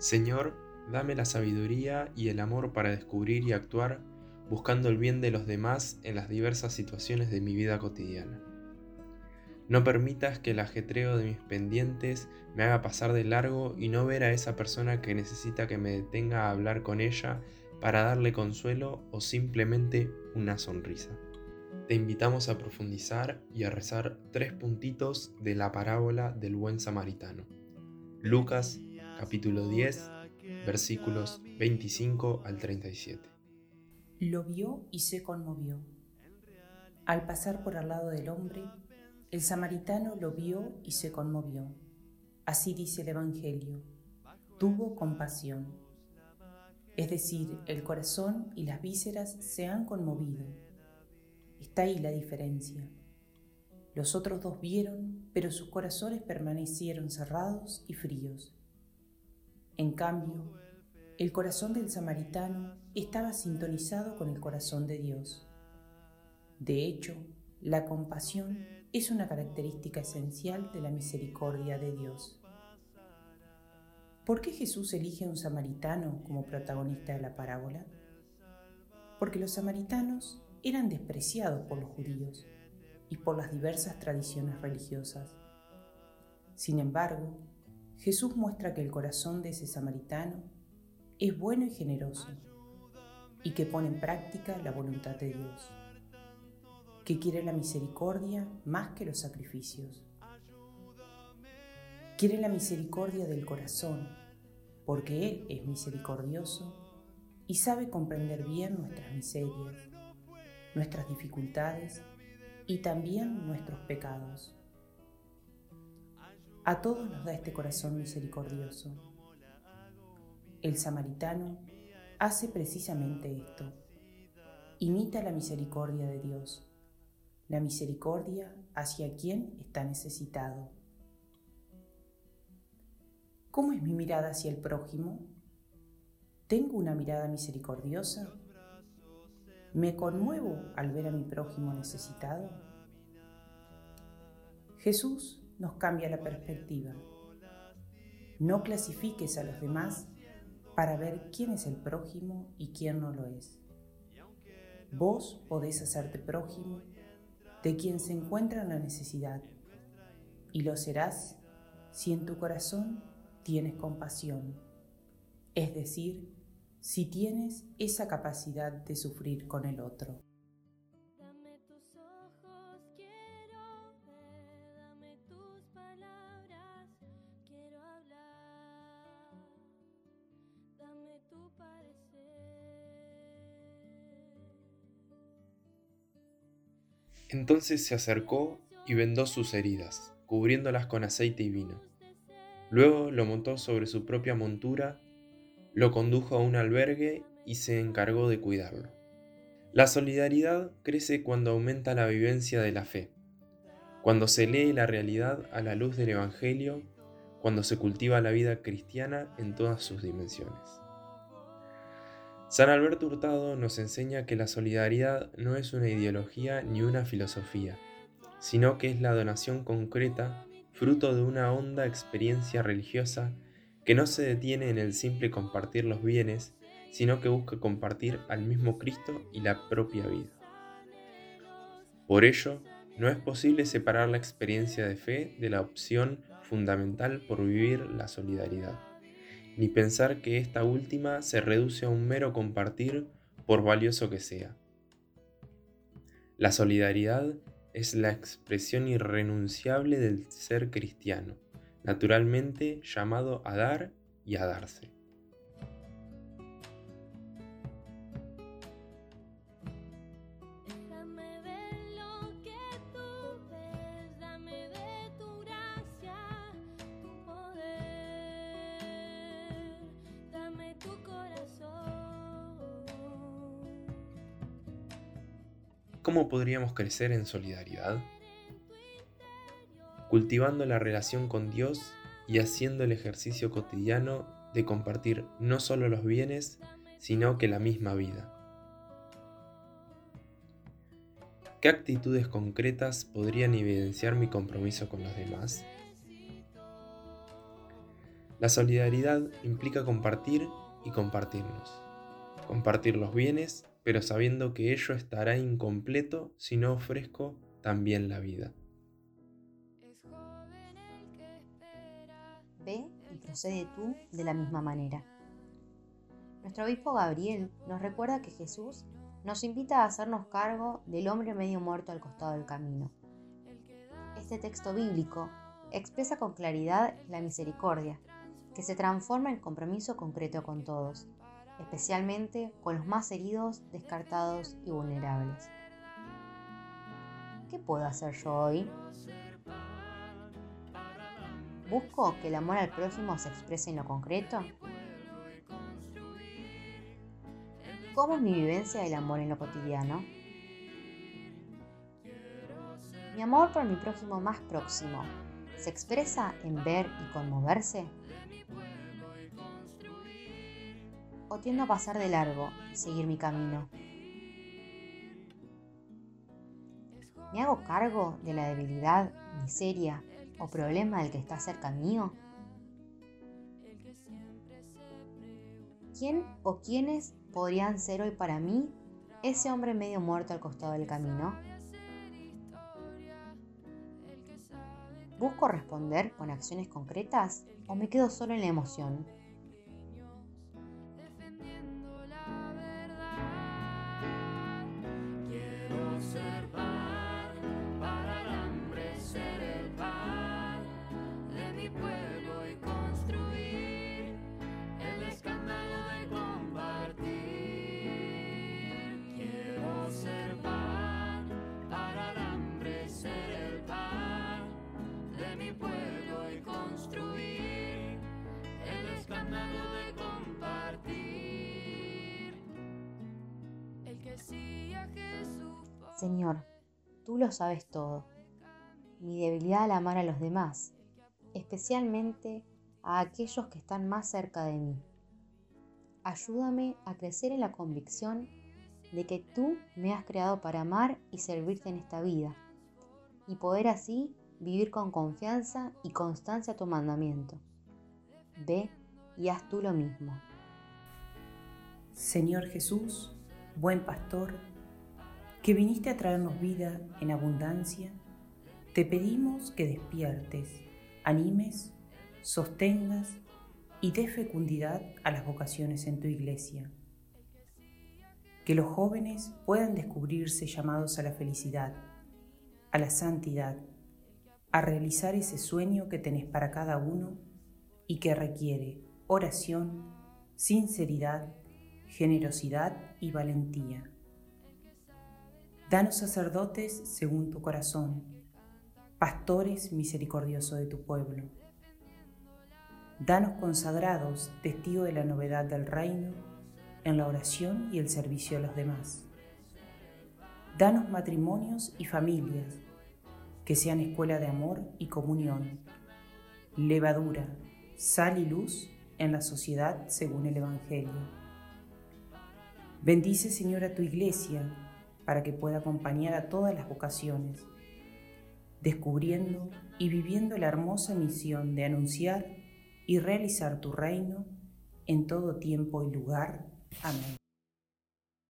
Señor, dame la sabiduría y el amor para descubrir y actuar buscando el bien de los demás en las diversas situaciones de mi vida cotidiana. No permitas que el ajetreo de mis pendientes me haga pasar de largo y no ver a esa persona que necesita que me detenga a hablar con ella para darle consuelo o simplemente una sonrisa. Te invitamos a profundizar y a rezar tres puntitos de la parábola del buen samaritano. Lucas capítulo 10 versículos 25 al 37. Lo vio y se conmovió. Al pasar por al lado del hombre, el samaritano lo vio y se conmovió. Así dice el Evangelio. Tuvo compasión. Es decir, el corazón y las vísceras se han conmovido. Está ahí la diferencia. Los otros dos vieron, pero sus corazones permanecieron cerrados y fríos. En cambio, el corazón del samaritano estaba sintonizado con el corazón de Dios. De hecho, la compasión es una característica esencial de la misericordia de Dios. ¿Por qué Jesús elige a un samaritano como protagonista de la parábola? Porque los samaritanos eran despreciados por los judíos y por las diversas tradiciones religiosas. Sin embargo, Jesús muestra que el corazón de ese samaritano es bueno y generoso y que pone en práctica la voluntad de Dios que quiere la misericordia más que los sacrificios. Quiere la misericordia del corazón, porque Él es misericordioso y sabe comprender bien nuestras miserias, nuestras dificultades y también nuestros pecados. A todos nos da este corazón misericordioso. El samaritano hace precisamente esto. Imita la misericordia de Dios la misericordia hacia quien está necesitado. ¿Cómo es mi mirada hacia el prójimo? ¿Tengo una mirada misericordiosa? ¿Me conmuevo al ver a mi prójimo necesitado? Jesús nos cambia la perspectiva. No clasifiques a los demás para ver quién es el prójimo y quién no lo es. Vos podés hacerte prójimo de quien se encuentra en la necesidad, y lo serás si en tu corazón tienes compasión, es decir, si tienes esa capacidad de sufrir con el otro. Entonces se acercó y vendó sus heridas, cubriéndolas con aceite y vino. Luego lo montó sobre su propia montura, lo condujo a un albergue y se encargó de cuidarlo. La solidaridad crece cuando aumenta la vivencia de la fe, cuando se lee la realidad a la luz del Evangelio, cuando se cultiva la vida cristiana en todas sus dimensiones. San Alberto Hurtado nos enseña que la solidaridad no es una ideología ni una filosofía, sino que es la donación concreta, fruto de una honda experiencia religiosa que no se detiene en el simple compartir los bienes, sino que busca compartir al mismo Cristo y la propia vida. Por ello, no es posible separar la experiencia de fe de la opción fundamental por vivir la solidaridad ni pensar que esta última se reduce a un mero compartir por valioso que sea. La solidaridad es la expresión irrenunciable del ser cristiano, naturalmente llamado a dar y a darse. ¿Cómo podríamos crecer en solidaridad? Cultivando la relación con Dios y haciendo el ejercicio cotidiano de compartir no solo los bienes, sino que la misma vida. ¿Qué actitudes concretas podrían evidenciar mi compromiso con los demás? La solidaridad implica compartir y compartirnos. Compartir los bienes, pero sabiendo que ello estará incompleto si no ofrezco también la vida. Ve y procede tú de la misma manera. Nuestro obispo Gabriel nos recuerda que Jesús nos invita a hacernos cargo del hombre medio muerto al costado del camino. Este texto bíblico expresa con claridad la misericordia, que se transforma en compromiso concreto con todos, especialmente con los más heridos, descartados y vulnerables. ¿Qué puedo hacer yo hoy? ¿Busco que el amor al prójimo se exprese en lo concreto? ¿Cómo es mi vivencia del amor en lo cotidiano? Mi amor por mi prójimo más próximo se expresa en ver y conmoverse? ¿O tiendo a pasar de largo seguir mi camino? ¿Me hago cargo de la debilidad, miseria o problema del que está cerca mío? ¿Quién o quiénes podrían ser hoy para mí ese hombre medio muerto al costado del camino? ¿Busco responder con acciones concretas o me quedo solo en la emoción? Señor, tú lo sabes todo. Mi debilidad al amar a los demás, especialmente a aquellos que están más cerca de mí. Ayúdame a crecer en la convicción de que tú me has creado para amar y servirte en esta vida, y poder así vivir con confianza y constancia tu mandamiento. Ve y haz tú lo mismo. Señor Jesús, buen pastor, que viniste a traernos vida en abundancia, te pedimos que despiertes, animes, sostengas y des fecundidad a las vocaciones en tu iglesia. Que los jóvenes puedan descubrirse llamados a la felicidad, a la santidad, a realizar ese sueño que tenés para cada uno y que requiere oración, sinceridad, generosidad y valentía. Danos sacerdotes según tu corazón, pastores misericordiosos de tu pueblo. Danos consagrados, testigos de la novedad del reino, en la oración y el servicio a los demás. Danos matrimonios y familias que sean escuela de amor y comunión, levadura, sal y luz en la sociedad según el Evangelio. Bendice, Señor, a tu iglesia para que pueda acompañar a todas las vocaciones, descubriendo y viviendo la hermosa misión de anunciar y realizar tu reino en todo tiempo y lugar. Amén.